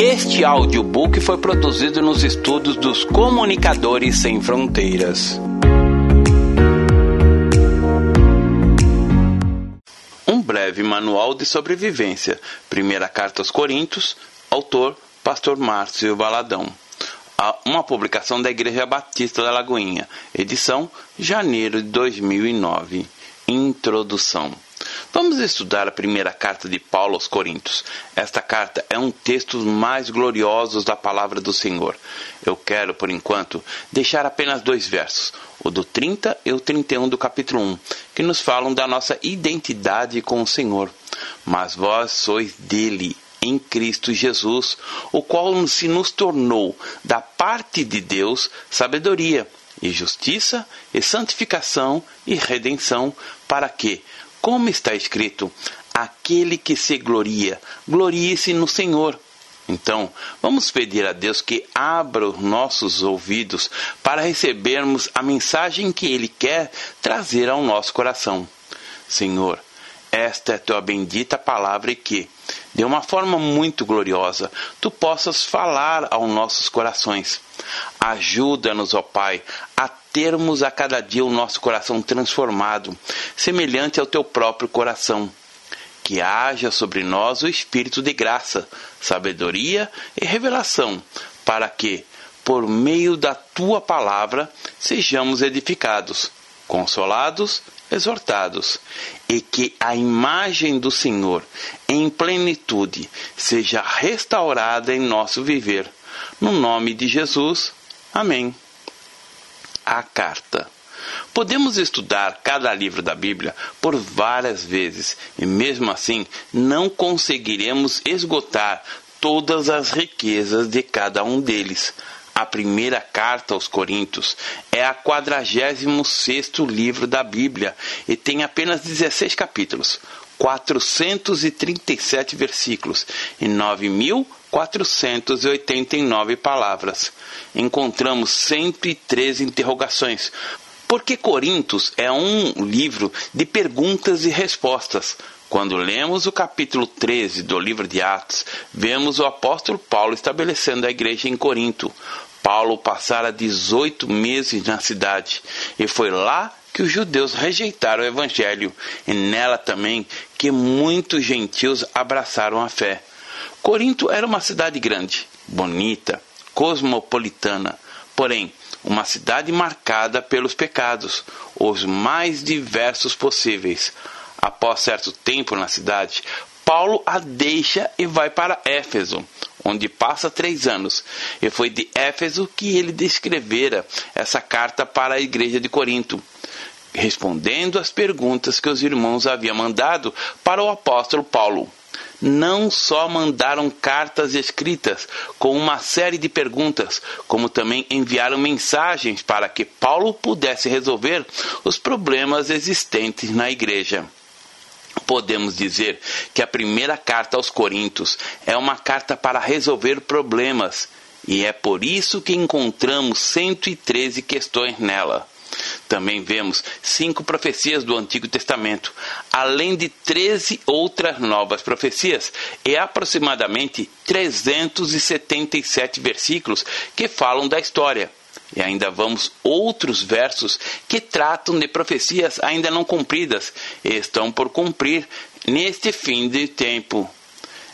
Este audiobook foi produzido nos estudos dos Comunicadores Sem Fronteiras. Um breve manual de sobrevivência. Primeira carta aos Coríntios. Autor: Pastor Márcio Valadão. Uma publicação da Igreja Batista da Lagoinha. Edição: janeiro de 2009. Introdução. Vamos estudar a primeira carta de Paulo aos Coríntios. Esta carta é um texto mais gloriosos da palavra do Senhor. Eu quero, por enquanto, deixar apenas dois versos, o do 30 e o 31 do capítulo 1, que nos falam da nossa identidade com o Senhor. Mas vós sois dele, em Cristo Jesus, o qual se nos tornou, da parte de Deus, sabedoria e justiça e santificação e redenção, para que, como está escrito, aquele que se gloria, glorie-se no Senhor. Então, vamos pedir a Deus que abra os nossos ouvidos para recebermos a mensagem que Ele quer trazer ao nosso coração. Senhor, esta é tua bendita palavra e que, de uma forma muito gloriosa, tu possas falar aos nossos corações. Ajuda-nos, ó Pai, a termos a cada dia o nosso coração transformado, semelhante ao teu próprio coração. Que haja sobre nós o espírito de graça, sabedoria e revelação, para que, por meio da tua palavra, sejamos edificados, consolados, exortados, e que a imagem do Senhor, em plenitude, seja restaurada em nosso viver. No nome de Jesus. Amém a carta. Podemos estudar cada livro da Bíblia por várias vezes e, mesmo assim, não conseguiremos esgotar todas as riquezas de cada um deles. A primeira carta aos Coríntios é a 46 livro da Bíblia e tem apenas 16 capítulos, 437 versículos e 9.489 palavras. Encontramos sempre três interrogações. Porque Corintos é um livro de perguntas e respostas. Quando lemos o capítulo 13 do livro de Atos, vemos o apóstolo Paulo estabelecendo a igreja em Corinto. Paulo passara 18 meses na cidade e foi lá que os judeus rejeitaram o evangelho e nela também que muitos gentios abraçaram a fé. Corinto era uma cidade grande, bonita, cosmopolitana, porém uma cidade marcada pelos pecados, os mais diversos possíveis. Após certo tempo na cidade, Paulo a deixa e vai para Éfeso, onde passa três anos. E foi de Éfeso que ele descrevera essa carta para a igreja de Corinto respondendo às perguntas que os irmãos haviam mandado para o apóstolo Paulo. Não só mandaram cartas escritas com uma série de perguntas, como também enviaram mensagens para que Paulo pudesse resolver os problemas existentes na igreja podemos dizer que a primeira carta aos Coríntios é uma carta para resolver problemas, e é por isso que encontramos 113 questões nela. Também vemos cinco profecias do Antigo Testamento, além de 13 outras novas profecias e aproximadamente 377 versículos que falam da história. E ainda vamos outros versos que tratam de profecias ainda não cumpridas e estão por cumprir neste fim de tempo.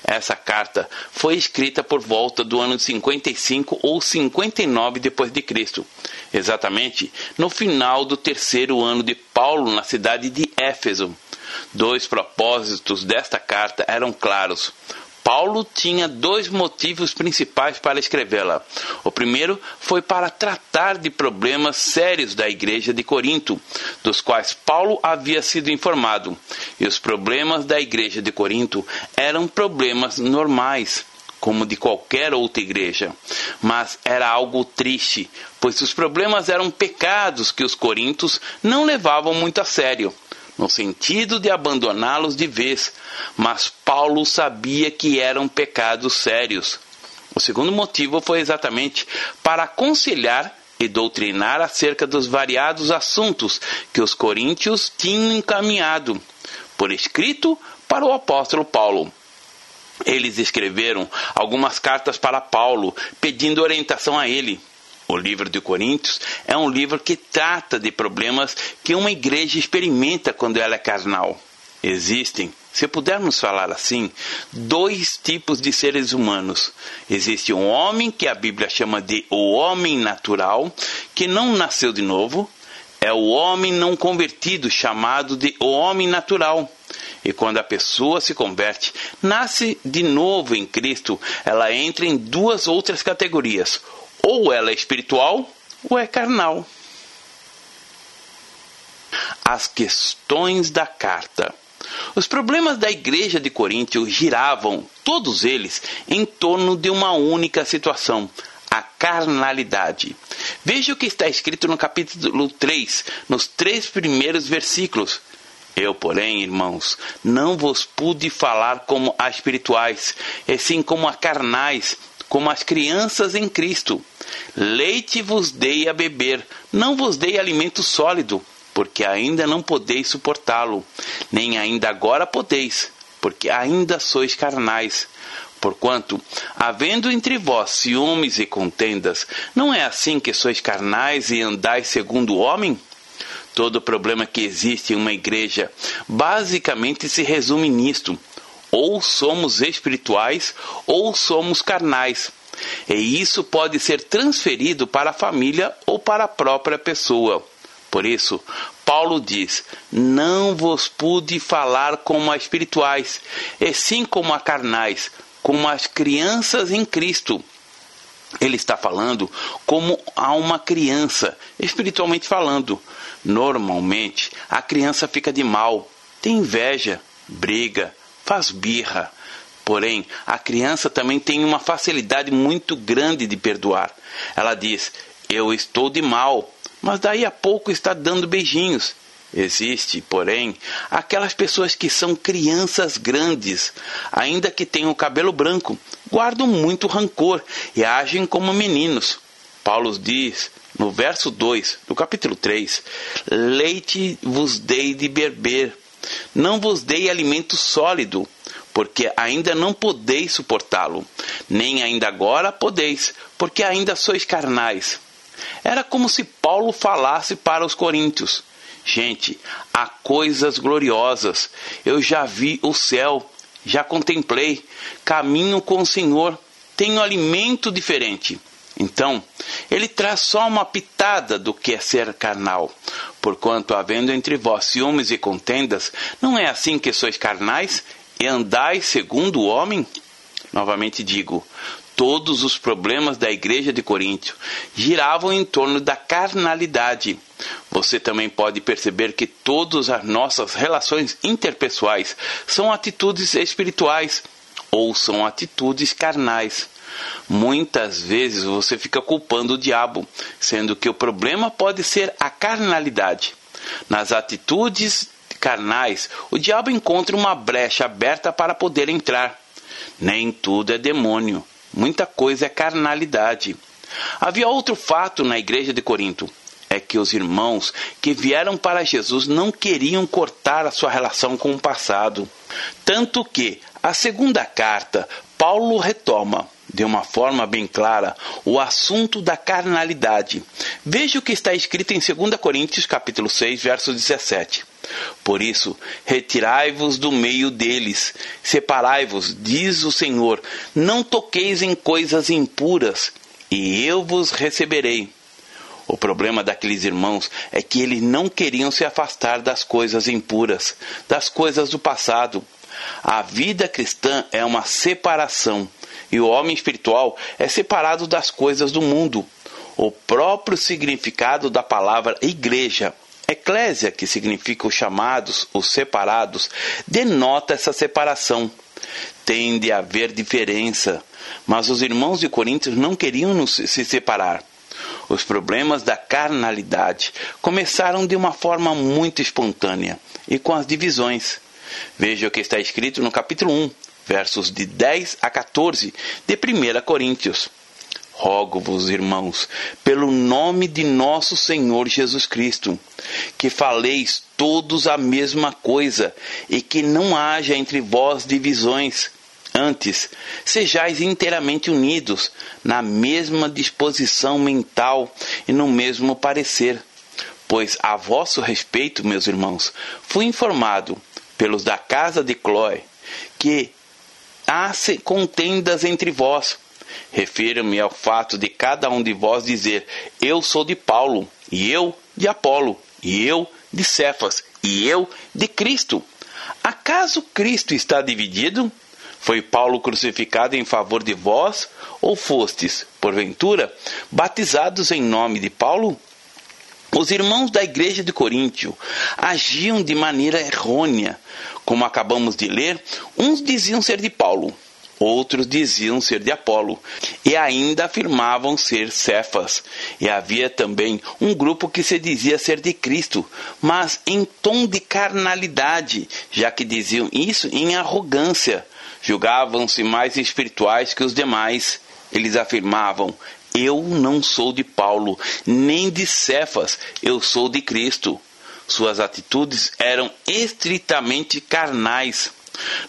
Essa carta foi escrita por volta do ano 55 ou 59 depois de Cristo, exatamente no final do terceiro ano de Paulo na cidade de Éfeso. Dois propósitos desta carta eram claros. Paulo tinha dois motivos principais para escrevê-la. O primeiro foi para tratar de problemas sérios da igreja de Corinto, dos quais Paulo havia sido informado. E os problemas da igreja de Corinto eram problemas normais como de qualquer outra igreja. Mas era algo triste, pois os problemas eram pecados que os coríntios não levavam muito a sério no sentido de abandoná-los de vez, mas Paulo sabia que eram pecados sérios. O segundo motivo foi exatamente para aconselhar e doutrinar acerca dos variados assuntos que os coríntios tinham encaminhado por escrito para o apóstolo Paulo. Eles escreveram algumas cartas para Paulo, pedindo orientação a ele. O livro de Coríntios é um livro que trata de problemas que uma igreja experimenta quando ela é carnal. Existem, se pudermos falar assim, dois tipos de seres humanos. Existe um homem que a Bíblia chama de o homem natural, que não nasceu de novo, é o homem não convertido, chamado de o homem natural. E quando a pessoa se converte, nasce de novo em Cristo, ela entra em duas outras categorias: ou ela é espiritual ou é carnal. As questões da carta. Os problemas da igreja de Coríntio giravam, todos eles, em torno de uma única situação: a carnalidade. Veja o que está escrito no capítulo 3, nos três primeiros versículos. Eu, porém, irmãos, não vos pude falar como a espirituais, e sim como a carnais, como as crianças em Cristo. Leite vos dei a beber, não vos dei alimento sólido, porque ainda não podeis suportá-lo, nem ainda agora podeis, porque ainda sois carnais. Porquanto, havendo entre vós ciúmes e contendas, não é assim que sois carnais e andais segundo o homem? Todo problema que existe em uma igreja basicamente se resume nisto: ou somos espirituais ou somos carnais. E isso pode ser transferido para a família ou para a própria pessoa. Por isso, Paulo diz: Não vos pude falar como a espirituais, e sim como a carnais, como as crianças em Cristo. Ele está falando como a uma criança, espiritualmente falando. Normalmente, a criança fica de mal, tem inveja, briga, faz birra. Porém, a criança também tem uma facilidade muito grande de perdoar. Ela diz: Eu estou de mal, mas daí a pouco está dando beijinhos. Existe, porém, aquelas pessoas que são crianças grandes, ainda que tenham cabelo branco, guardam muito rancor e agem como meninos. Paulo diz no verso 2 do capítulo 3: Leite vos dei de beber, não vos dei alimento sólido, porque ainda não podeis suportá-lo, nem ainda agora podeis, porque ainda sois carnais. Era como se Paulo falasse para os coríntios Gente, há coisas gloriosas. Eu já vi o céu, já contemplei, caminho com o Senhor, tenho alimento diferente. Então, ele traz só uma pitada do que é ser carnal. Porquanto, havendo entre vós ciúmes e contendas, não é assim que sois carnais e andais segundo o homem? Novamente digo, todos os problemas da igreja de Coríntio giravam em torno da carnalidade. Você também pode perceber que todas as nossas relações interpessoais são atitudes espirituais ou são atitudes carnais. Muitas vezes você fica culpando o diabo, sendo que o problema pode ser a carnalidade. Nas atitudes carnais, o diabo encontra uma brecha aberta para poder entrar. Nem tudo é demônio muita coisa é carnalidade. Havia outro fato na igreja de Corinto. É que os irmãos que vieram para Jesus não queriam cortar a sua relação com o passado. Tanto que, a segunda carta, Paulo retoma, de uma forma bem clara, o assunto da carnalidade. Veja o que está escrito em 2 Coríntios capítulo 6, verso 17. Por isso, retirai-vos do meio deles, separai-vos, diz o Senhor, não toqueis em coisas impuras, e eu vos receberei. O problema daqueles irmãos é que eles não queriam se afastar das coisas impuras, das coisas do passado. A vida cristã é uma separação, e o homem espiritual é separado das coisas do mundo. O próprio significado da palavra igreja Eclésia, que significa os chamados, os separados, denota essa separação. Tem de haver diferença, mas os irmãos de Coríntios não queriam se separar. Os problemas da carnalidade começaram de uma forma muito espontânea e com as divisões. Veja o que está escrito no capítulo 1, versos de 10 a 14 de 1 Coríntios. Rogo-vos, irmãos, pelo nome de nosso Senhor Jesus Cristo, que faleis todos a mesma coisa e que não haja entre vós divisões, Antes, sejais inteiramente unidos, na mesma disposição mental e no mesmo parecer. Pois a vosso respeito, meus irmãos, fui informado pelos da casa de Cloé que há contendas entre vós. Refiro-me ao fato de cada um de vós dizer: Eu sou de Paulo, e eu de Apolo, e eu de Cefas, e eu de Cristo. Acaso Cristo está dividido? Foi Paulo crucificado em favor de vós, ou fostes, porventura, batizados em nome de Paulo? Os irmãos da igreja de Coríntio agiam de maneira errônea. Como acabamos de ler, uns diziam ser de Paulo, outros diziam ser de Apolo, e ainda afirmavam ser Cefas. E havia também um grupo que se dizia ser de Cristo, mas em tom de carnalidade, já que diziam isso em arrogância, Julgavam-se mais espirituais que os demais. Eles afirmavam: Eu não sou de Paulo, nem de Cefas, eu sou de Cristo. Suas atitudes eram estritamente carnais.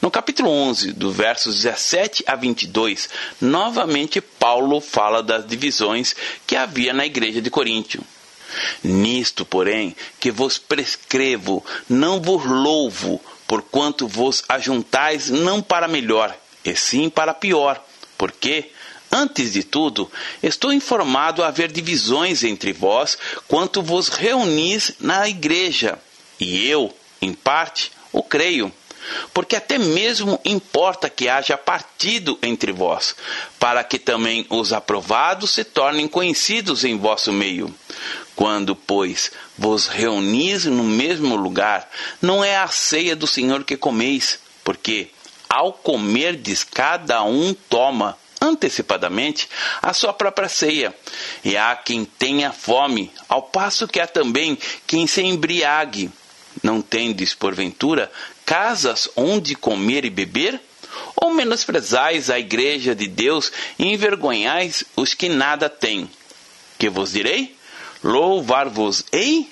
No capítulo 11, do versos 17 a 22, novamente Paulo fala das divisões que havia na igreja de Coríntio. Nisto, porém, que vos prescrevo, não vos louvo, porquanto vos ajuntais não para melhor, e sim para pior. Porque, antes de tudo, estou informado haver divisões entre vós quanto vos reunis na igreja. E eu, em parte, o creio. Porque até mesmo importa que haja partido entre vós, para que também os aprovados se tornem conhecidos em vosso meio. Quando, pois, vos reunis no mesmo lugar, não é a ceia do Senhor que comeis, porque ao comerdes cada um toma antecipadamente a sua própria ceia. E há quem tenha fome, ao passo que há também quem se embriague. Não tendes, porventura, casas onde comer e beber? Ou menosprezais a igreja de Deus e envergonhais os que nada têm? Que vos direi? Louvar-vos-ei?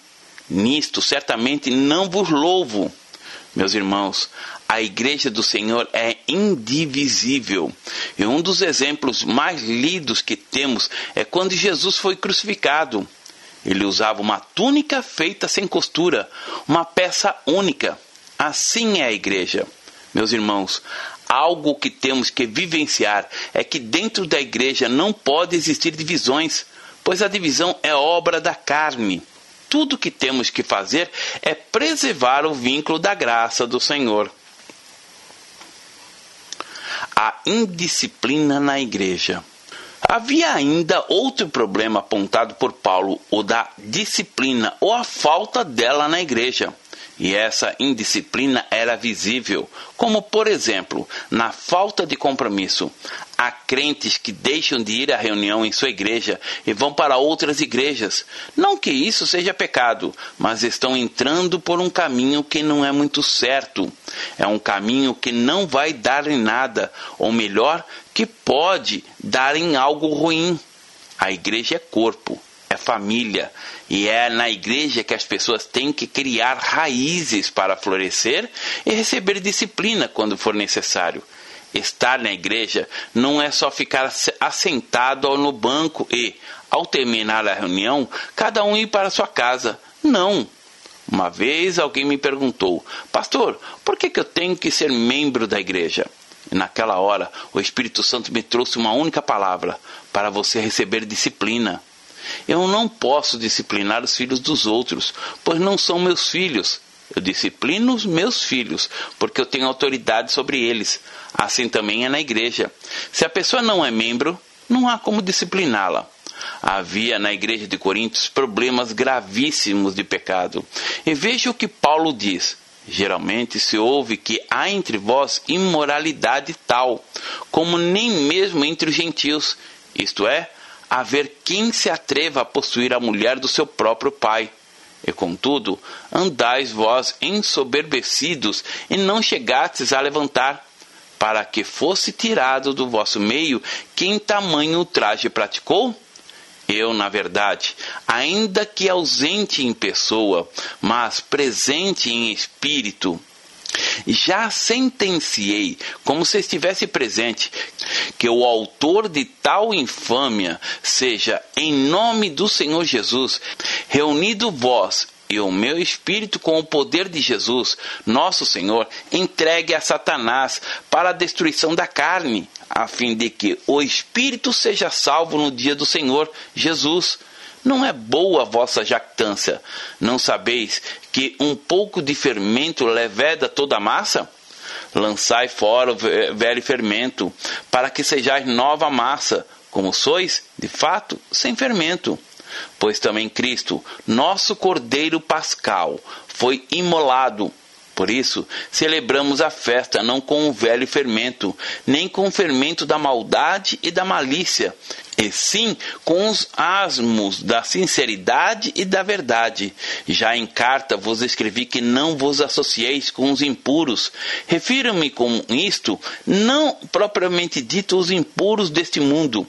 Nisto certamente não vos louvo. Meus irmãos, a igreja do Senhor é indivisível. E um dos exemplos mais lidos que temos é quando Jesus foi crucificado. Ele usava uma túnica feita sem costura, uma peça única. Assim é a igreja. Meus irmãos, algo que temos que vivenciar é que dentro da igreja não pode existir divisões pois a divisão é obra da carne. Tudo que temos que fazer é preservar o vínculo da graça do Senhor. A indisciplina na igreja. Havia ainda outro problema apontado por Paulo, o da disciplina ou a falta dela na igreja. E essa indisciplina era visível, como por exemplo, na falta de compromisso. Há crentes que deixam de ir à reunião em sua igreja e vão para outras igrejas. Não que isso seja pecado, mas estão entrando por um caminho que não é muito certo. É um caminho que não vai dar em nada, ou melhor, que pode dar em algo ruim. A igreja é corpo, é família, e é na igreja que as pessoas têm que criar raízes para florescer e receber disciplina quando for necessário. Estar na igreja não é só ficar assentado no banco e, ao terminar a reunião, cada um ir para sua casa. Não. Uma vez alguém me perguntou, Pastor, por que, que eu tenho que ser membro da igreja? E naquela hora, o Espírito Santo me trouxe uma única palavra: para você receber disciplina. Eu não posso disciplinar os filhos dos outros, pois não são meus filhos. Eu disciplino os meus filhos, porque eu tenho autoridade sobre eles. Assim também é na igreja. Se a pessoa não é membro, não há como discipliná-la. Havia na igreja de Coríntios problemas gravíssimos de pecado. E veja o que Paulo diz. Geralmente se ouve que há entre vós imoralidade tal, como nem mesmo entre os gentios, isto é, haver quem se atreva a possuir a mulher do seu próprio pai. E contudo, andais vós ensoberbecidos e não chegastes a levantar, para que fosse tirado do vosso meio quem tamanho ultraje praticou? Eu, na verdade, ainda que ausente em pessoa, mas presente em espírito, Já sentenciei, como se estivesse presente, que o autor de tal infâmia seja, em nome do Senhor Jesus, reunido vós e o meu espírito, com o poder de Jesus, nosso Senhor, entregue a Satanás para a destruição da carne, a fim de que o espírito seja salvo no dia do Senhor Jesus. Não é boa a vossa jactância. Não sabeis que um pouco de fermento leveda toda a massa? Lançai fora o velho fermento, para que sejais nova massa, como sois, de fato, sem fermento. Pois também Cristo, nosso Cordeiro Pascal, foi imolado por isso, celebramos a festa não com o velho fermento, nem com o fermento da maldade e da malícia, e sim com os asmos da sinceridade e da verdade. Já em carta vos escrevi que não vos associeis com os impuros. Refiro-me com isto, não propriamente dito os impuros deste mundo,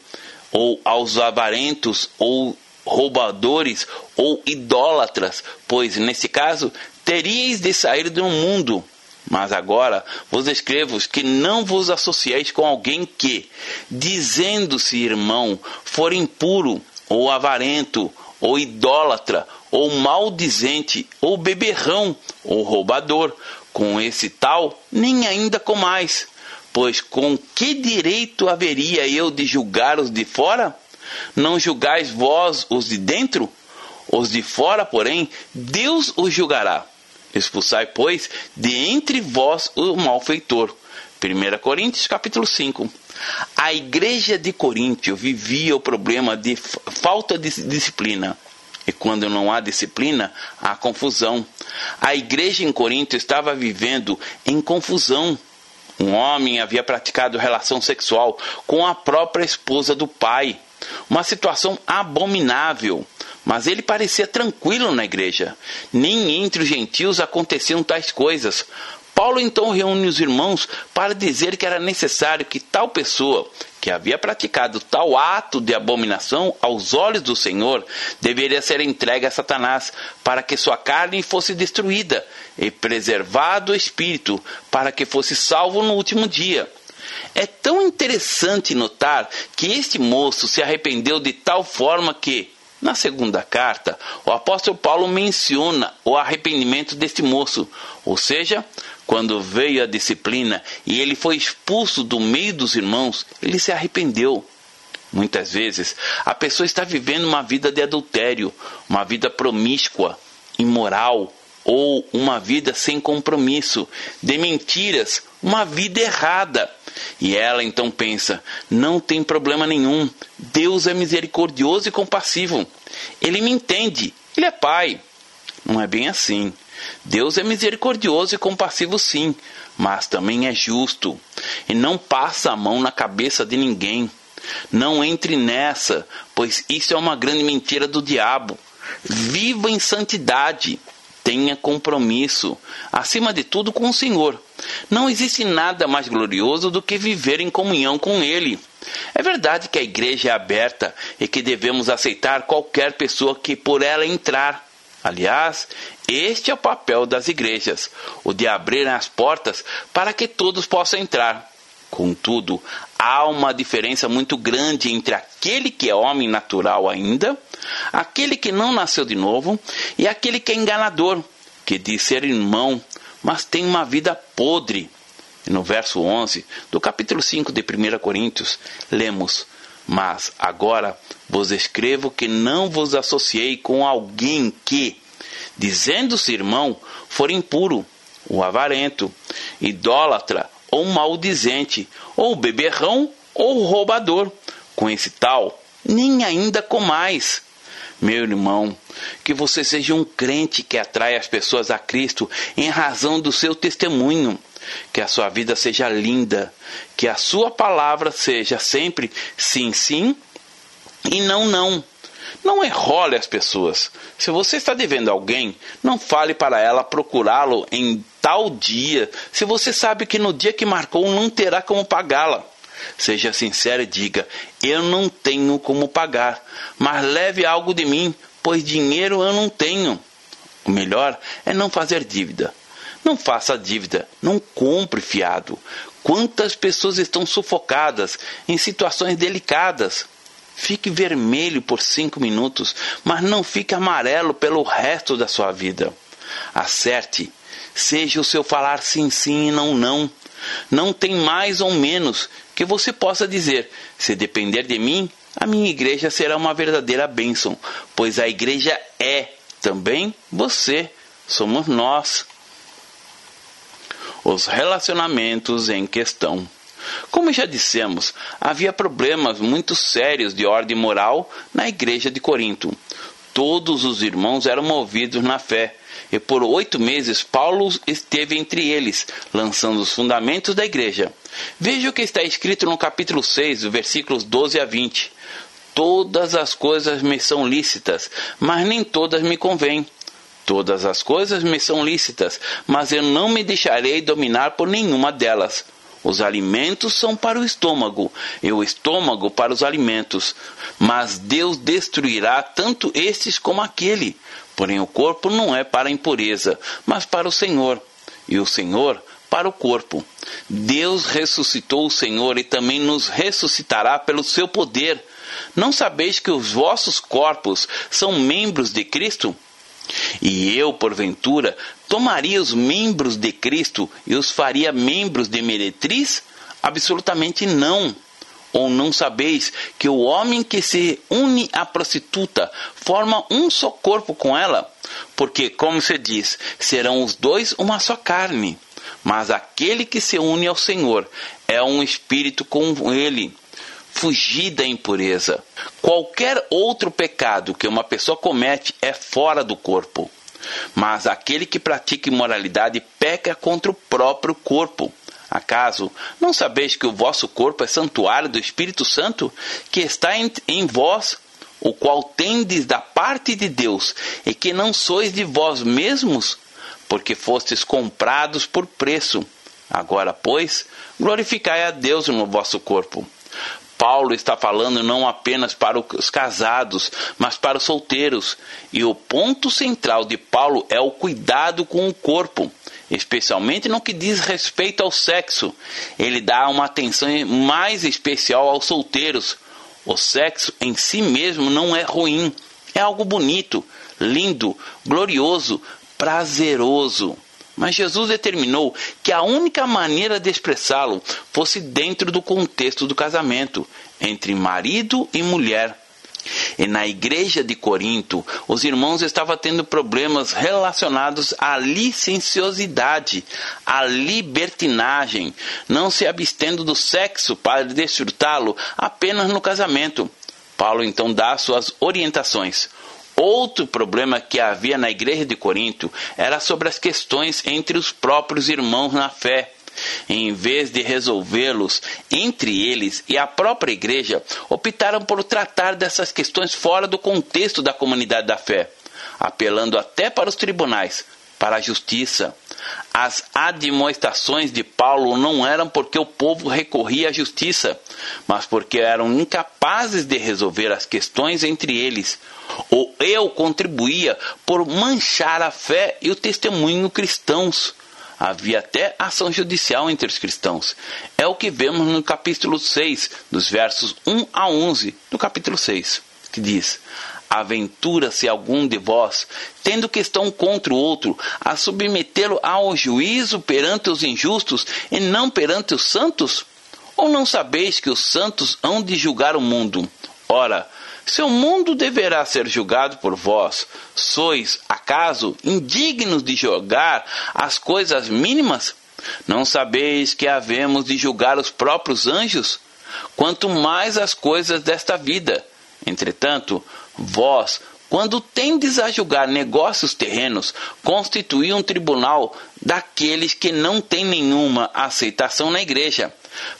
ou aos avarentos, ou roubadores ou idólatras, pois nesse caso teríeis de sair do mundo. Mas agora vos escrevo que não vos associeis com alguém que, dizendo-se irmão, for impuro, ou avarento, ou idólatra, ou maldizente, ou beberrão, ou roubador. Com esse tal, nem ainda com mais. Pois com que direito haveria eu de julgar os de fora? Não julgais vós os de dentro? Os de fora, porém, Deus os julgará. Expulsai, pois, de entre vós o malfeitor. 1 Coríntios capítulo 5. A igreja de Coríntio vivia o problema de falta de disciplina. E quando não há disciplina, há confusão. A igreja em Corinto estava vivendo em confusão. Um homem havia praticado relação sexual com a própria esposa do pai. Uma situação abominável. Mas ele parecia tranquilo na igreja. Nem entre os gentios aconteciam tais coisas. Paulo então reúne os irmãos para dizer que era necessário que tal pessoa, que havia praticado tal ato de abominação aos olhos do Senhor, deveria ser entregue a Satanás, para que sua carne fosse destruída, e preservado o espírito, para que fosse salvo no último dia. É tão interessante notar que este moço se arrependeu de tal forma que, na segunda carta, o apóstolo Paulo menciona o arrependimento deste moço, ou seja, quando veio a disciplina e ele foi expulso do meio dos irmãos, ele se arrependeu. Muitas vezes a pessoa está vivendo uma vida de adultério, uma vida promíscua, imoral, ou uma vida sem compromisso, de mentiras, uma vida errada. E ela então pensa: não tem problema nenhum, Deus é misericordioso e compassivo, Ele me entende, Ele é Pai. Não é bem assim. Deus é misericordioso e compassivo, sim, mas também é justo e não passa a mão na cabeça de ninguém. Não entre nessa, pois isso é uma grande mentira do diabo. Viva em santidade, tenha compromisso, acima de tudo com o Senhor. Não existe nada mais glorioso do que viver em comunhão com Ele. É verdade que a igreja é aberta e que devemos aceitar qualquer pessoa que por ela entrar. Aliás, este é o papel das igrejas, o de abrir as portas para que todos possam entrar. Contudo, há uma diferença muito grande entre aquele que é homem natural ainda, aquele que não nasceu de novo e aquele que é enganador, que diz ser irmão, mas tem uma vida podre. E no verso 11 do capítulo 5 de 1 Coríntios, lemos: Mas agora vos escrevo que não vos associei com alguém que, dizendo-se irmão, for impuro, o avarento, idólatra, ou maldizente, ou beberrão, ou roubador. Com esse tal, nem ainda com mais. Meu irmão, que você seja um crente que atrai as pessoas a Cristo em razão do seu testemunho. Que a sua vida seja linda, que a sua palavra seja sempre sim, sim e não, não. Não enrole as pessoas. Se você está devendo alguém, não fale para ela procurá-lo em tal dia, se você sabe que no dia que marcou não terá como pagá-la. Seja sincero e diga: Eu não tenho como pagar, mas leve algo de mim, pois dinheiro eu não tenho. O melhor é não fazer dívida. Não faça dívida, não compre fiado. Quantas pessoas estão sufocadas em situações delicadas? Fique vermelho por cinco minutos, mas não fique amarelo pelo resto da sua vida. Acerte, seja o seu falar sim, sim e não, não. Não tem mais ou menos que você possa dizer: se depender de mim, a minha igreja será uma verdadeira bênção, pois a igreja é também você, somos nós. Os relacionamentos em questão. Como já dissemos, havia problemas muito sérios de ordem moral na igreja de Corinto. Todos os irmãos eram movidos na fé, e por oito meses Paulo esteve entre eles, lançando os fundamentos da igreja. Veja o que está escrito no capítulo 6, versículos 12 a 20. Todas as coisas me são lícitas, mas nem todas me convêm. Todas as coisas me são lícitas, mas eu não me deixarei dominar por nenhuma delas. Os alimentos são para o estômago, e o estômago para os alimentos. Mas Deus destruirá tanto estes como aquele. Porém, o corpo não é para a impureza, mas para o Senhor, e o Senhor para o corpo. Deus ressuscitou o Senhor e também nos ressuscitará pelo seu poder. Não sabeis que os vossos corpos são membros de Cristo? E eu, porventura, tomaria os membros de Cristo e os faria membros de meretriz? Absolutamente não. Ou não sabeis que o homem que se une à prostituta forma um só corpo com ela? Porque, como se diz, serão os dois uma só carne. Mas aquele que se une ao Senhor é um espírito com ele fugir da impureza. Qualquer outro pecado que uma pessoa comete é fora do corpo. Mas aquele que pratica imoralidade peca contra o próprio corpo. Acaso não sabeis que o vosso corpo é santuário do Espírito Santo, que está em, em vós, o qual tendes da parte de Deus, e que não sois de vós mesmos, porque fostes comprados por preço. Agora, pois, glorificai a Deus no vosso corpo. Paulo está falando não apenas para os casados, mas para os solteiros. E o ponto central de Paulo é o cuidado com o corpo, especialmente no que diz respeito ao sexo. Ele dá uma atenção mais especial aos solteiros. O sexo em si mesmo não é ruim, é algo bonito, lindo, glorioso, prazeroso. Mas Jesus determinou que a única maneira de expressá-lo fosse dentro do contexto do casamento, entre marido e mulher. E na igreja de Corinto, os irmãos estavam tendo problemas relacionados à licenciosidade, à libertinagem, não se abstendo do sexo para desfrutá-lo apenas no casamento. Paulo então dá suas orientações. Outro problema que havia na igreja de Corinto era sobre as questões entre os próprios irmãos na fé. Em vez de resolvê-los entre eles e a própria igreja, optaram por tratar dessas questões fora do contexto da comunidade da fé, apelando até para os tribunais, para a justiça. As admoestações de Paulo não eram porque o povo recorria à justiça, mas porque eram incapazes de resolver as questões entre eles, ou eu contribuía por manchar a fé e o testemunho cristãos. Havia até ação judicial entre os cristãos. É o que vemos no capítulo 6, dos versos 1 a 11 do capítulo 6, que diz: Aventura-se algum de vós, tendo questão contra o outro, a submetê-lo ao juízo perante os injustos e não perante os santos? Ou não sabeis que os santos hão de julgar o mundo? Ora, se o mundo deverá ser julgado por vós, sois, acaso, indignos de julgar as coisas mínimas? Não sabeis que havemos de julgar os próprios anjos? Quanto mais as coisas desta vida. Entretanto, vós, quando tendes a julgar negócios terrenos, constituí um tribunal daqueles que não têm nenhuma aceitação na igreja.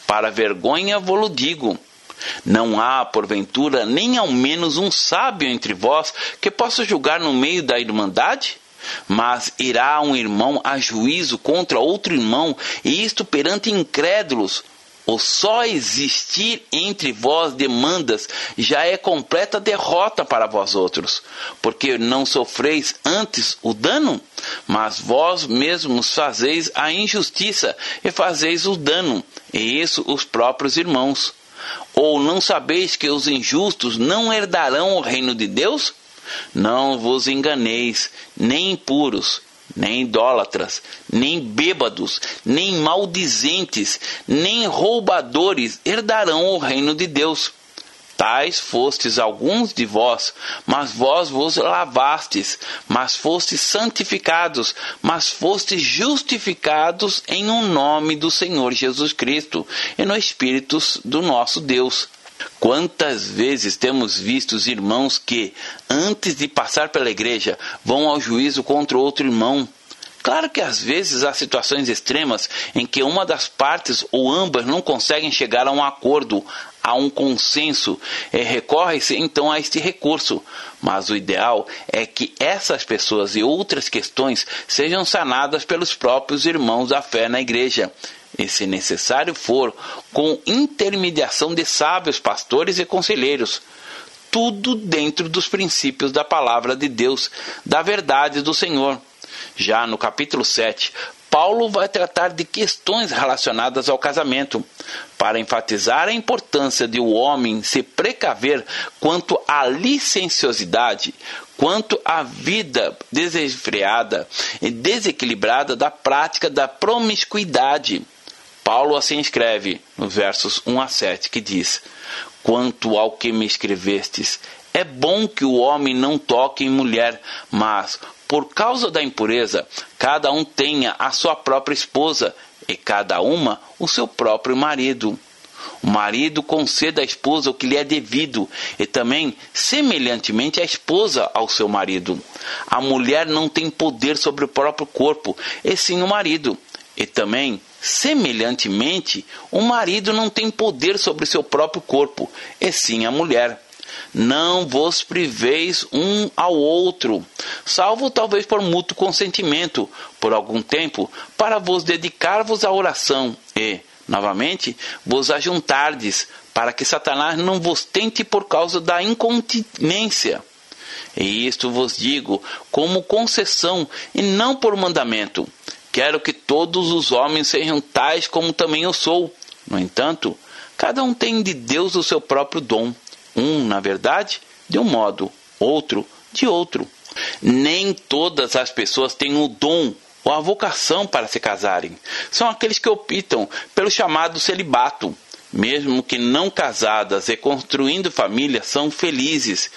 Para vergonha vou-lo digo não há, porventura, nem ao menos um sábio entre vós que possa julgar no meio da irmandade? Mas irá um irmão a juízo contra outro irmão, e isto perante incrédulos, O só existir entre vós demandas já é completa derrota para vós outros, porque não sofreis antes o dano, mas vós mesmos fazeis a injustiça e fazeis o dano, e isso os próprios irmãos. Ou não sabeis que os injustos não herdarão o reino de Deus? Não vos enganeis, nem impuros, nem idólatras, nem bêbados, nem maldizentes, nem roubadores herdarão o reino de Deus. Tais fostes alguns de vós, mas vós vos lavastes, mas fostes santificados, mas fostes justificados em um nome do Senhor Jesus Cristo e no Espírito do nosso Deus. Quantas vezes temos visto os irmãos que, antes de passar pela igreja, vão ao juízo contra outro irmão? Claro que às vezes há situações extremas em que uma das partes ou ambas não conseguem chegar a um acordo, a um consenso, e recorre-se então a este recurso. Mas o ideal é que essas pessoas e outras questões sejam sanadas pelos próprios irmãos da fé na igreja e, se necessário for, com intermediação de sábios, pastores e conselheiros. Tudo dentro dos princípios da palavra de Deus, da verdade do Senhor. Já no capítulo 7, Paulo vai tratar de questões relacionadas ao casamento, para enfatizar a importância de o homem se precaver quanto à licenciosidade, quanto à vida desenfreada e desequilibrada da prática da promiscuidade. Paulo assim escreve nos versos 1 a 7, que diz: Quanto ao que me escrevestes, é bom que o homem não toque em mulher, mas, por causa da impureza, cada um tenha a sua própria esposa e cada uma o seu próprio marido. O marido conceda à esposa o que lhe é devido, e também, semelhantemente, a esposa ao seu marido. A mulher não tem poder sobre o próprio corpo, e sim o marido. E também, Semelhantemente, o marido não tem poder sobre seu próprio corpo, e sim a mulher. Não vos priveis um ao outro, salvo talvez por mútuo consentimento, por algum tempo, para vos dedicar-vos à oração e, novamente, vos ajuntardes, para que Satanás não vos tente por causa da incontinência. E isto vos digo como concessão e não por mandamento Quero que todos os homens sejam tais como também eu sou. No entanto, cada um tem de Deus o seu próprio dom. Um, na verdade, de um modo, outro, de outro. Nem todas as pessoas têm o dom ou a vocação para se casarem. São aqueles que optam pelo chamado celibato. Mesmo que não casadas e construindo família, são felizes,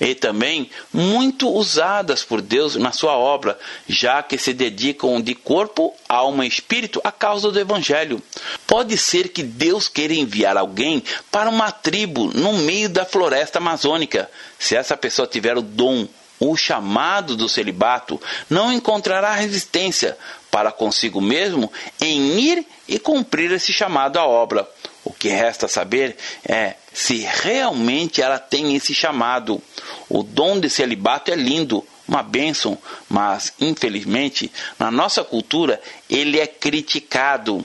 e também muito usadas por Deus na sua obra, já que se dedicam de corpo, alma e espírito à causa do Evangelho. Pode ser que Deus queira enviar alguém para uma tribo no meio da floresta amazônica. Se essa pessoa tiver o dom, o chamado do celibato, não encontrará resistência para consigo mesmo em ir e cumprir esse chamado à obra. O que resta saber é se realmente ela tem esse chamado. O dom de celibato é lindo, uma bênção, mas infelizmente na nossa cultura ele é criticado.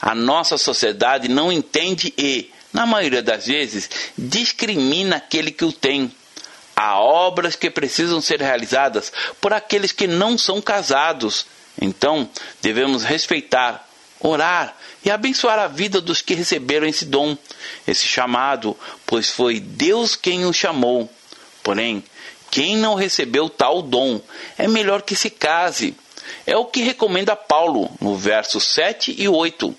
A nossa sociedade não entende e, na maioria das vezes, discrimina aquele que o tem. Há obras que precisam ser realizadas por aqueles que não são casados. Então, devemos respeitar, orar e abençoar a vida dos que receberam esse dom, esse chamado, pois foi Deus quem o chamou. Porém, quem não recebeu tal dom é melhor que se case. É o que recomenda Paulo no verso 7 e 8.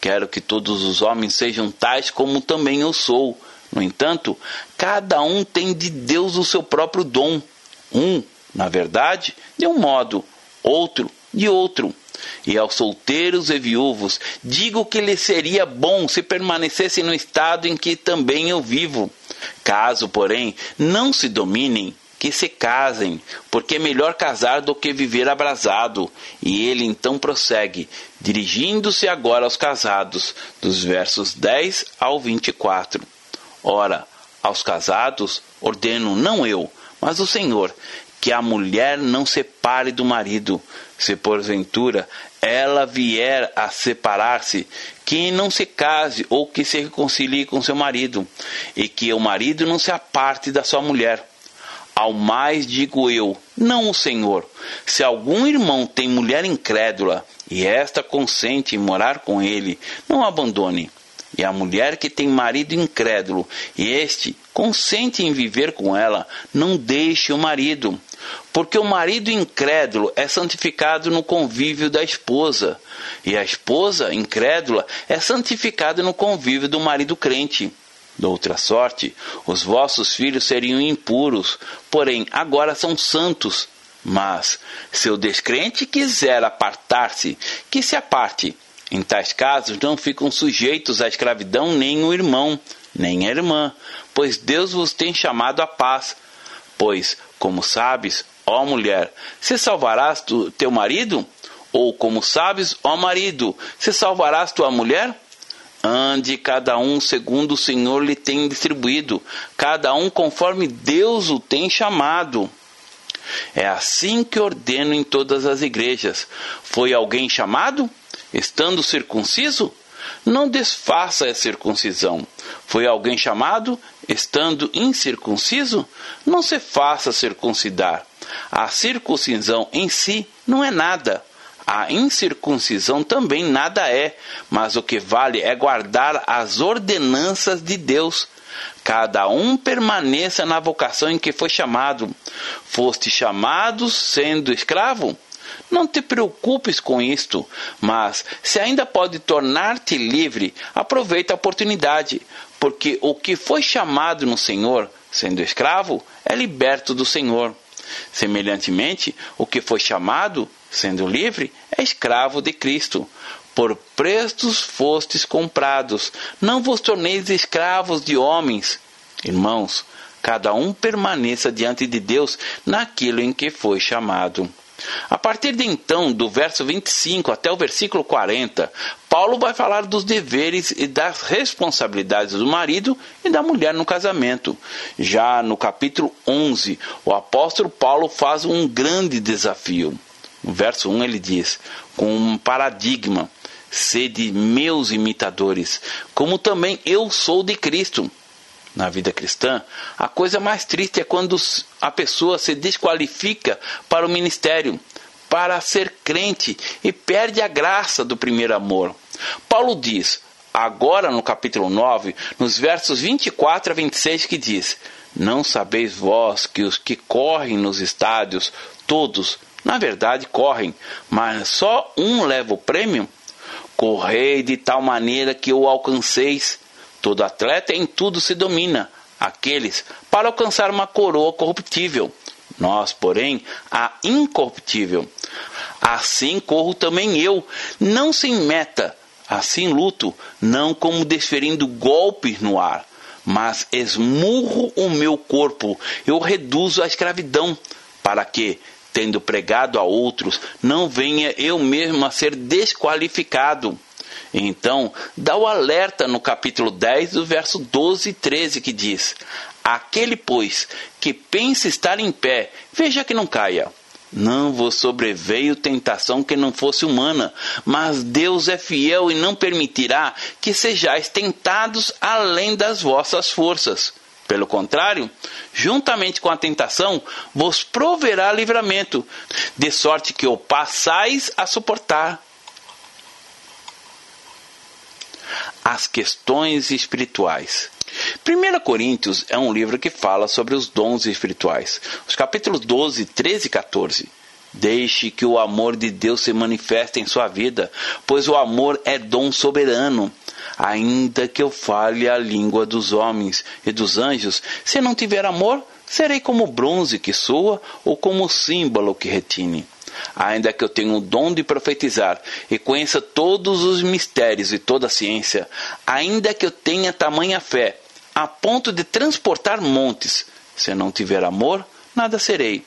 Quero que todos os homens sejam tais como também eu sou. No entanto, cada um tem de Deus o seu próprio dom. Um, na verdade, de um modo, outro, de outro. E aos solteiros e viúvos, digo que lhes seria bom se permanecessem no estado em que também eu vivo. Caso, porém, não se dominem, que se casem, porque é melhor casar do que viver abrasado. E ele então prossegue, dirigindo-se agora aos casados, dos versos 10 ao 24. Ora, aos casados ordeno não eu, mas o Senhor, que a mulher não separe do marido, Se porventura ela vier a separar-se, que não se case ou que se reconcilie com seu marido, e que o marido não se aparte da sua mulher. Ao mais digo eu, não o Senhor. Se algum irmão tem mulher incrédula e esta consente em morar com ele, não abandone. E a mulher que tem marido incrédulo e este consente em viver com ela, não deixe o marido. Porque o marido incrédulo é santificado no convívio da esposa, e a esposa incrédula é santificada no convívio do marido crente. De outra sorte, os vossos filhos seriam impuros, porém agora são santos. Mas, se o descrente quiser apartar-se, que se aparte. Em tais casos, não ficam sujeitos à escravidão nem o irmão, nem a irmã, pois Deus vos tem chamado à paz. Pois, como sabes, ó mulher, se salvarás tu, teu marido? Ou como sabes, ó marido, se salvarás tua mulher? Ande cada um segundo o Senhor lhe tem distribuído, cada um conforme Deus o tem chamado. É assim que ordeno em todas as igrejas. Foi alguém chamado? Estando circunciso? Não desfaça a circuncisão. Foi alguém chamado? Estando incircunciso? Não se faça circuncidar. A circuncisão em si não é nada. A incircuncisão também nada é, mas o que vale é guardar as ordenanças de Deus. Cada um permaneça na vocação em que foi chamado. Foste chamado sendo escravo? Não te preocupes com isto, mas se ainda pode tornar-te livre, aproveita a oportunidade, porque o que foi chamado no Senhor, sendo escravo, é liberto do Senhor. Semelhantemente, o que foi chamado, sendo livre, é escravo de Cristo. Por prestos fostes comprados, não vos torneis escravos de homens. Irmãos, cada um permaneça diante de Deus naquilo em que foi chamado. A partir de então, do verso 25 até o versículo 40, Paulo vai falar dos deveres e das responsabilidades do marido e da mulher no casamento. Já no capítulo 11, o apóstolo Paulo faz um grande desafio. No verso 1 ele diz: com um paradigma, sede meus imitadores, como também eu sou de Cristo na vida cristã, a coisa mais triste é quando a pessoa se desqualifica para o ministério, para ser crente e perde a graça do primeiro amor. Paulo diz, agora no capítulo 9, nos versos 24 a 26, que diz: Não sabeis vós que os que correm nos estádios, todos, na verdade, correm, mas só um leva o prêmio? Correi de tal maneira que o alcanceis. Todo atleta em tudo se domina, aqueles para alcançar uma coroa corruptível. Nós, porém, a incorruptível. Assim corro também eu, não sem meta, assim luto, não como desferindo golpes no ar, mas esmurro o meu corpo, eu reduzo a escravidão, para que, tendo pregado a outros, não venha eu mesmo a ser desqualificado. Então, dá o alerta no capítulo 10, do verso 12 e 13, que diz: Aquele, pois, que pensa estar em pé, veja que não caia. Não vos sobreveio tentação que não fosse humana, mas Deus é fiel e não permitirá que sejais tentados além das vossas forças. Pelo contrário, juntamente com a tentação, vos proverá livramento, de sorte que o passais a suportar. As questões espirituais. 1 Coríntios é um livro que fala sobre os dons espirituais. Os capítulos 12, 13 e 14. Deixe que o amor de Deus se manifeste em sua vida, pois o amor é dom soberano. Ainda que eu fale a língua dos homens e dos anjos, se não tiver amor, serei como bronze que soa ou como símbolo que retine ainda que eu tenha o dom de profetizar e conheça todos os mistérios e toda a ciência, ainda que eu tenha tamanha fé, a ponto de transportar montes, se não tiver amor, nada serei.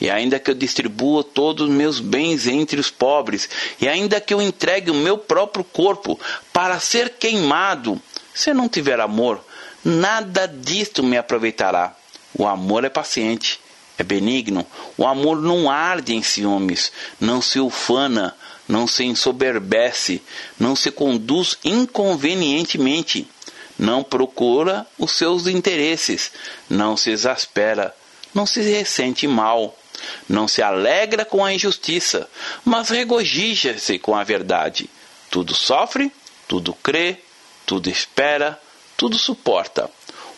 E ainda que eu distribua todos os meus bens entre os pobres, e ainda que eu entregue o meu próprio corpo para ser queimado, se não tiver amor, nada disto me aproveitará. O amor é paciente é benigno. O amor não arde em ciúmes, não se ufana, não se ensoberbece, não se conduz inconvenientemente, não procura os seus interesses, não se exaspera, não se ressente mal, não se alegra com a injustiça, mas regozija-se com a verdade. Tudo sofre, tudo crê, tudo espera, tudo suporta.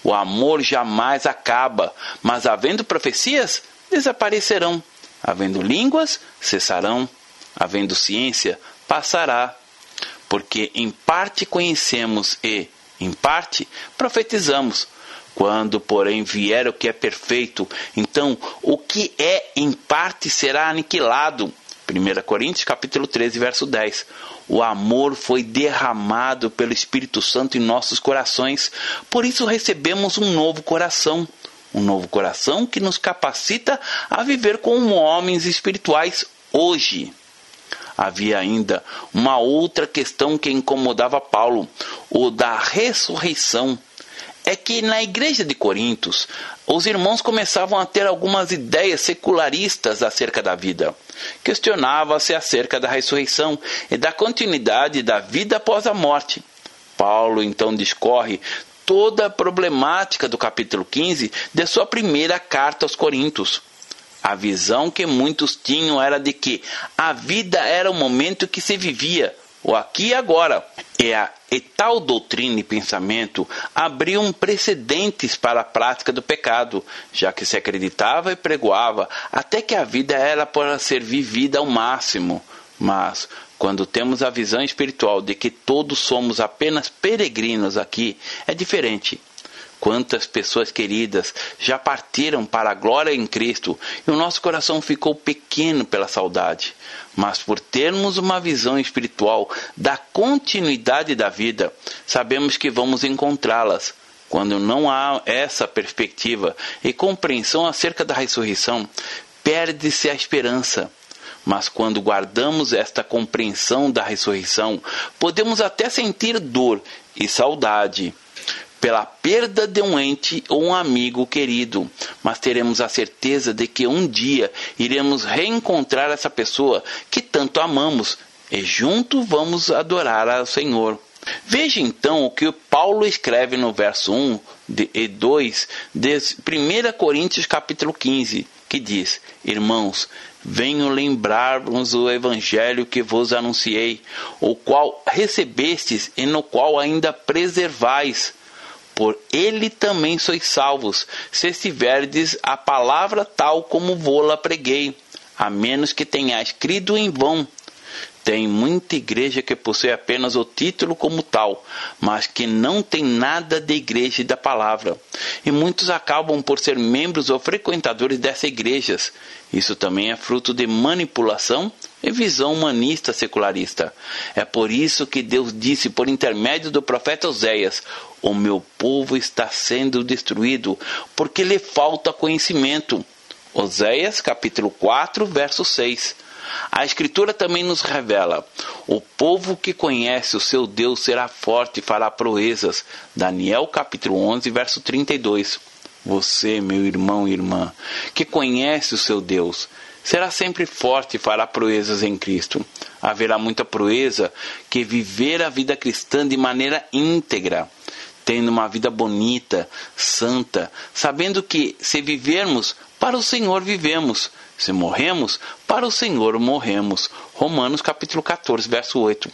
O amor jamais acaba, mas havendo profecias, desaparecerão. Havendo línguas, cessarão. Havendo ciência, passará. Porque em parte conhecemos e, em parte, profetizamos. Quando, porém, vier o que é perfeito, então o que é em parte será aniquilado. 1 Coríntios capítulo 13, verso 10. O amor foi derramado pelo Espírito Santo em nossos corações, por isso recebemos um novo coração. Um novo coração que nos capacita a viver como homens espirituais hoje. Havia ainda uma outra questão que incomodava Paulo, o da ressurreição é que na igreja de Corintos, os irmãos começavam a ter algumas ideias secularistas acerca da vida. Questionava-se acerca da ressurreição e da continuidade da vida após a morte. Paulo então discorre toda a problemática do capítulo 15 de sua primeira carta aos Coríntios. A visão que muitos tinham era de que a vida era o momento que se vivia, o aqui e agora. E, a, e tal doutrina e pensamento abriam precedentes para a prática do pecado, já que se acreditava e pregoava até que a vida era para ser vivida ao máximo. Mas, quando temos a visão espiritual de que todos somos apenas peregrinos aqui, é diferente. Quantas pessoas queridas já partiram para a glória em Cristo e o nosso coração ficou pequeno pela saudade. Mas por termos uma visão espiritual da continuidade da vida, sabemos que vamos encontrá-las. Quando não há essa perspectiva e compreensão acerca da ressurreição, perde-se a esperança. Mas quando guardamos esta compreensão da ressurreição, podemos até sentir dor e saudade pela perda de um ente ou um amigo querido, mas teremos a certeza de que um dia iremos reencontrar essa pessoa que tanto amamos e junto vamos adorar ao Senhor. Veja então o que Paulo escreve no verso 1 e 2 de 1 Coríntios capítulo 15, que diz: Irmãos, venho lembrar-vos o evangelho que vos anunciei, o qual recebestes e no qual ainda preservais por ele também sois salvos, se estiverdes a palavra tal como vou-la preguei, a menos que tenhais crido em vão. Tem muita igreja que possui apenas o título como tal, mas que não tem nada de igreja e da palavra. E muitos acabam por ser membros ou frequentadores dessas igrejas. Isso também é fruto de manipulação e visão humanista secularista. É por isso que Deus disse por intermédio do profeta Oséias: O meu povo está sendo destruído porque lhe falta conhecimento. Oséias capítulo 4, verso 6. A Escritura também nos revela: o povo que conhece o seu Deus será forte e fará proezas. Daniel capítulo 11, verso 32. Você, meu irmão e irmã, que conhece o seu Deus, será sempre forte e fará proezas em Cristo. Haverá muita proeza que viver a vida cristã de maneira íntegra, tendo uma vida bonita, santa, sabendo que se vivermos, para o Senhor vivemos, se morremos, para o Senhor morremos. Romanos capítulo 14, verso 8.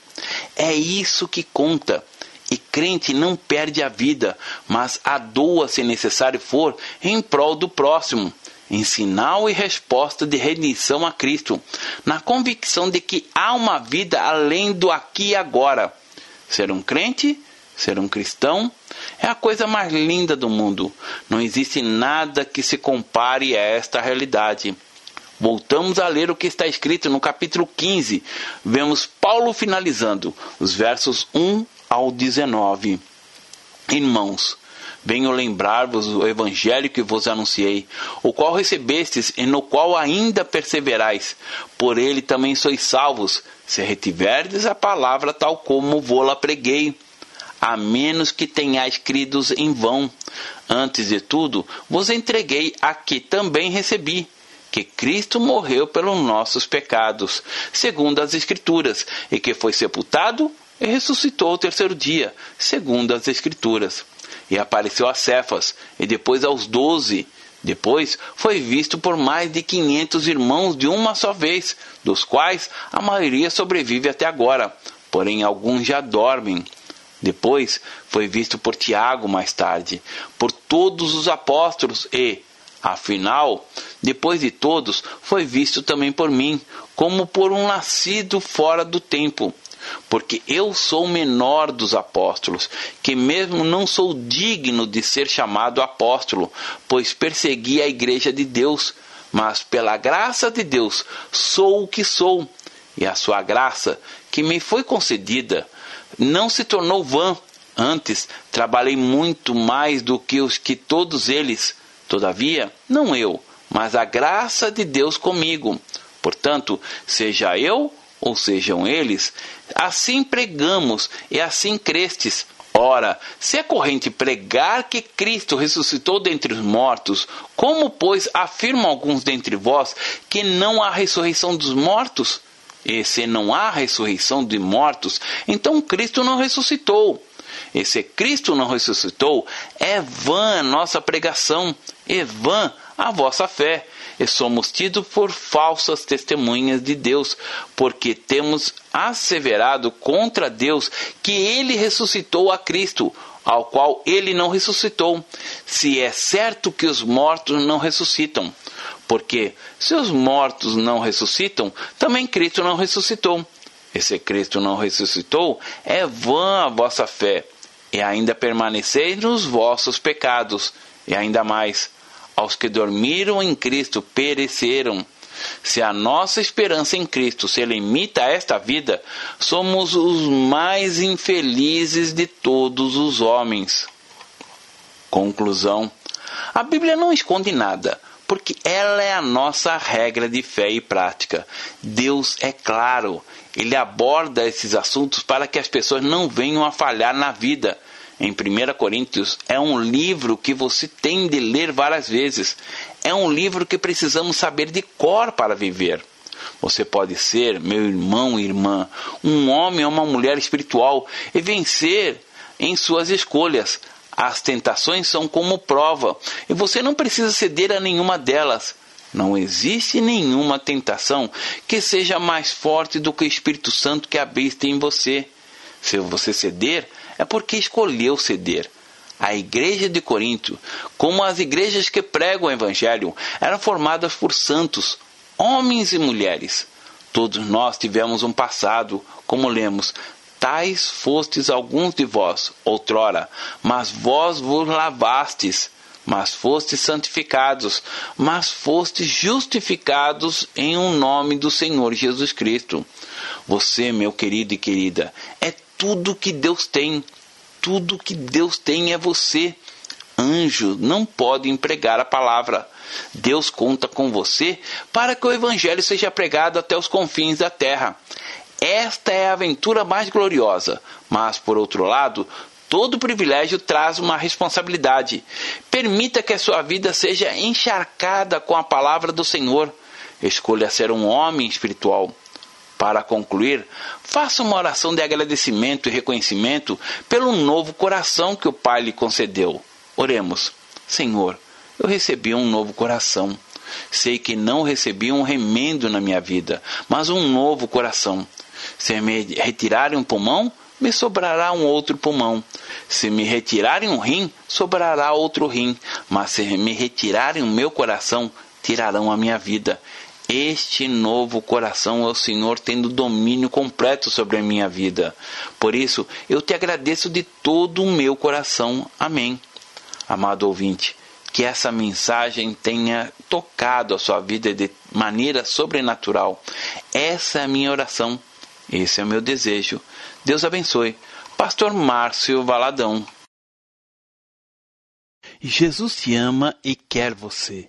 É isso que conta. E crente não perde a vida, mas a doa se necessário for em prol do próximo, em sinal e resposta de redenção a Cristo, na convicção de que há uma vida além do aqui e agora. Ser um crente, ser um cristão, é a coisa mais linda do mundo. Não existe nada que se compare a esta realidade. Voltamos a ler o que está escrito no capítulo 15. Vemos Paulo finalizando os versos 1 ao 19. Irmãos, venho lembrar-vos o evangelho que vos anunciei, o qual recebestes e no qual ainda perseverais. Por ele também sois salvos, se retiverdes a palavra tal como vou-la preguei a menos que tenhais cridos em vão. Antes de tudo, vos entreguei a que também recebi que Cristo morreu pelos nossos pecados, segundo as Escrituras, e que foi sepultado e ressuscitou ao terceiro dia, segundo as Escrituras. E apareceu a Cefas, e depois aos doze. Depois foi visto por mais de quinhentos irmãos de uma só vez, dos quais a maioria sobrevive até agora, porém alguns já dormem. Depois foi visto por Tiago mais tarde, por todos os apóstolos e, Afinal, depois de todos, foi visto também por mim, como por um nascido fora do tempo. Porque eu sou o menor dos apóstolos, que mesmo não sou digno de ser chamado apóstolo, pois persegui a igreja de Deus, mas pela graça de Deus sou o que sou, e a sua graça, que me foi concedida, não se tornou vã. Antes, trabalhei muito mais do que os que todos eles Todavia, não eu, mas a graça de Deus comigo. Portanto, seja eu ou sejam eles, assim pregamos e assim crestes. Ora, se é corrente pregar que Cristo ressuscitou dentre os mortos, como, pois, afirmam alguns dentre vós que não há ressurreição dos mortos? E se não há ressurreição de mortos, então Cristo não ressuscitou. E se Cristo não ressuscitou, é vã a nossa pregação, e vã a vossa fé. E somos tidos por falsas testemunhas de Deus, porque temos asseverado contra Deus que ele ressuscitou a Cristo, ao qual ele não ressuscitou, se é certo que os mortos não ressuscitam. Porque se os mortos não ressuscitam, também Cristo não ressuscitou. E se Cristo não ressuscitou, é vã a vossa fé, e ainda permaneceis nos vossos pecados, e ainda mais, aos que dormiram em Cristo pereceram. Se a nossa esperança em Cristo se limita a esta vida, somos os mais infelizes de todos os homens. Conclusão: A Bíblia não esconde nada, porque ela é a nossa regra de fé e prática. Deus é claro, ele aborda esses assuntos para que as pessoas não venham a falhar na vida. Em 1 Coríntios é um livro que você tem de ler várias vezes. É um livro que precisamos saber de cor para viver. Você pode ser, meu irmão e irmã, um homem ou uma mulher espiritual e vencer em suas escolhas. As tentações são como prova e você não precisa ceder a nenhuma delas. Não existe nenhuma tentação que seja mais forte do que o Espírito Santo que habita em você. Se você ceder, é porque escolheu ceder. A igreja de Corinto, como as igrejas que pregam o Evangelho, eram formadas por santos, homens e mulheres. Todos nós tivemos um passado, como lemos, tais fostes alguns de vós, outrora, mas vós vos lavastes mas fostes santificados, mas fostes justificados em um nome do Senhor Jesus Cristo. Você, meu querido e querida, é tudo que Deus tem. Tudo que Deus tem é você. Anjo não pode empregar a palavra. Deus conta com você para que o Evangelho seja pregado até os confins da terra. Esta é a aventura mais gloriosa, mas, por outro lado, Todo privilégio traz uma responsabilidade. Permita que a sua vida seja encharcada com a palavra do Senhor. Escolha ser um homem espiritual. Para concluir, faça uma oração de agradecimento e reconhecimento pelo novo coração que o Pai lhe concedeu. Oremos. Senhor, eu recebi um novo coração. Sei que não recebi um remendo na minha vida, mas um novo coração. Se me retirarem um pulmão, me sobrará um outro pulmão. Se me retirarem um rim, sobrará outro rim. Mas se me retirarem o meu coração, tirarão a minha vida. Este novo coração é o Senhor tendo domínio completo sobre a minha vida. Por isso, eu te agradeço de todo o meu coração. Amém. Amado ouvinte, que essa mensagem tenha tocado a sua vida de maneira sobrenatural. Essa é a minha oração. Esse é o meu desejo. Deus abençoe. Pastor Márcio Valadão. Jesus te ama e quer você.